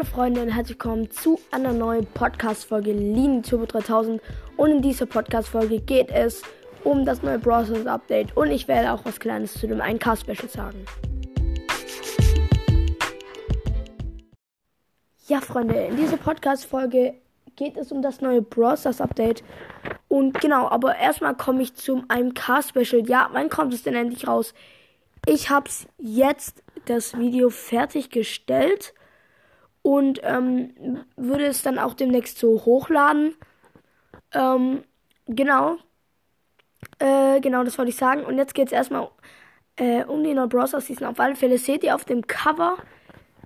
Hallo Freunde und herzlich willkommen zu einer neuen Podcast-Folge Lean Turbo 3000. Und in dieser Podcast-Folge geht es um das neue Browsers Update und ich werde auch was Kleines zu dem 1K-Special sagen. Ja, Freunde, in dieser Podcast-Folge geht es um das neue Browsers Update. Und genau, aber erstmal komme ich zum 1K-Special. Ja, wann kommt es denn endlich raus? Ich habe jetzt das Video fertiggestellt und ähm, würde es dann auch demnächst so hochladen. Ähm, genau. Äh, genau, das wollte ich sagen. Und jetzt geht es erstmal äh, um die No Browser Season. Auf alle Fälle seht ihr auf dem Cover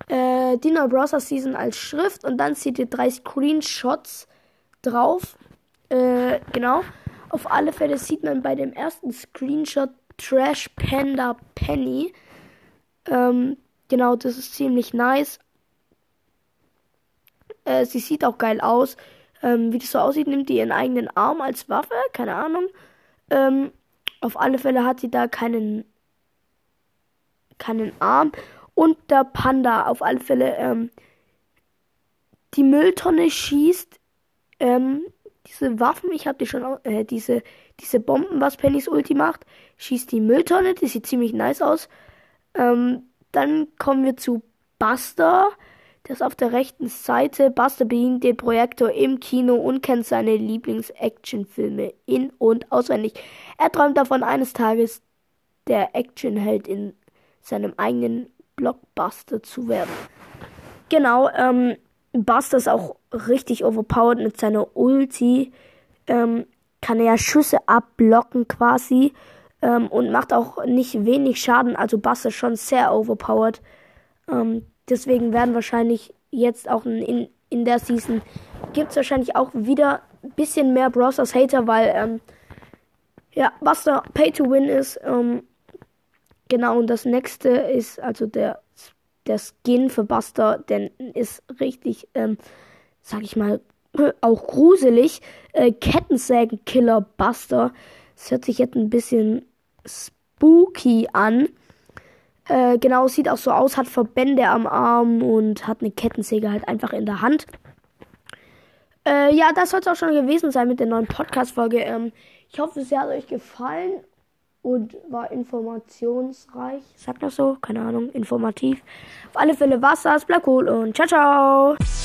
äh, die No Browser Season als Schrift und dann seht ihr drei Screenshots drauf. Äh, genau. Auf alle Fälle sieht man bei dem ersten Screenshot Trash Panda Penny. Ähm, genau, das ist ziemlich nice. Äh, sie sieht auch geil aus. Ähm, wie das so aussieht, nimmt die ihren eigenen Arm als Waffe. Keine Ahnung. Ähm, auf alle Fälle hat sie da keinen, keinen Arm. Und der Panda auf alle Fälle ähm, die Mülltonne schießt. Ähm, diese Waffen, ich habe die schon, äh, diese, diese Bomben, was Pennys Ulti macht, schießt die Mülltonne, die sieht ziemlich nice aus. Ähm, dann kommen wir zu Buster. Ist auf der rechten Seite. Buster bedient den Projektor im Kino und kennt seine Lieblings-Actionfilme in- und auswendig. Er träumt davon, eines Tages der Actionheld in seinem eigenen Blockbuster zu werden. Genau, ähm, Buster ist auch richtig overpowered mit seiner Ulti. Ähm, kann er Schüsse abblocken quasi ähm, und macht auch nicht wenig Schaden. Also Buster ist schon sehr overpowered. Ähm, Deswegen werden wahrscheinlich jetzt auch in, in der Season gibt es wahrscheinlich auch wieder ein bisschen mehr Browsers Hater, weil ähm, ja, Buster Pay to Win ist. Ähm, genau, und das nächste ist also der, der Skin für Buster, denn ist richtig, ähm, sag ich mal, auch gruselig. Äh, Kettensägen-Killer Buster. Das hört sich jetzt ein bisschen spooky an. Äh, genau, sieht auch so aus, hat Verbände am Arm und hat eine Kettensäge halt einfach in der Hand. Äh, ja, das soll es auch schon gewesen sein mit der neuen Podcast-Folge. Ähm, ich hoffe, es hat euch gefallen und war informationsreich. Sagt das so? Keine Ahnung, informativ. Auf alle Fälle war's das. Bleibt cool und ciao, ciao.